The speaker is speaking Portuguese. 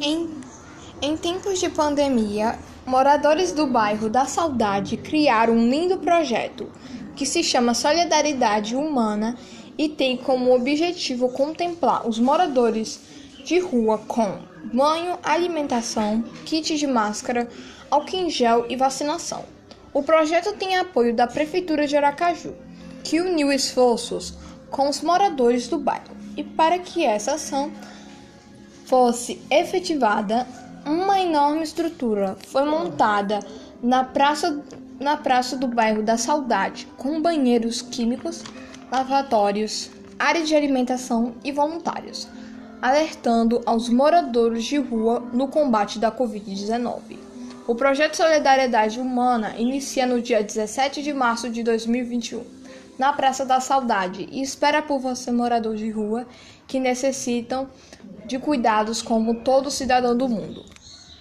Em, em tempos de pandemia, moradores do bairro da Saudade criaram um lindo projeto que se chama Solidariedade Humana e tem como objetivo contemplar os moradores de rua com banho, alimentação, kit de máscara, álcool em gel e vacinação. O projeto tem apoio da Prefeitura de Aracaju, que uniu esforços com os moradores do bairro. E para que essa ação fosse efetivada, uma enorme estrutura foi montada na praça, na praça do bairro da Saudade, com banheiros químicos, lavatórios, áreas de alimentação e voluntários, alertando aos moradores de rua no combate da Covid-19. O projeto Solidariedade Humana inicia no dia 17 de março de 2021, na Praça da Saudade, e espera por você, morador de rua, que necessitam de cuidados como todo cidadão do mundo.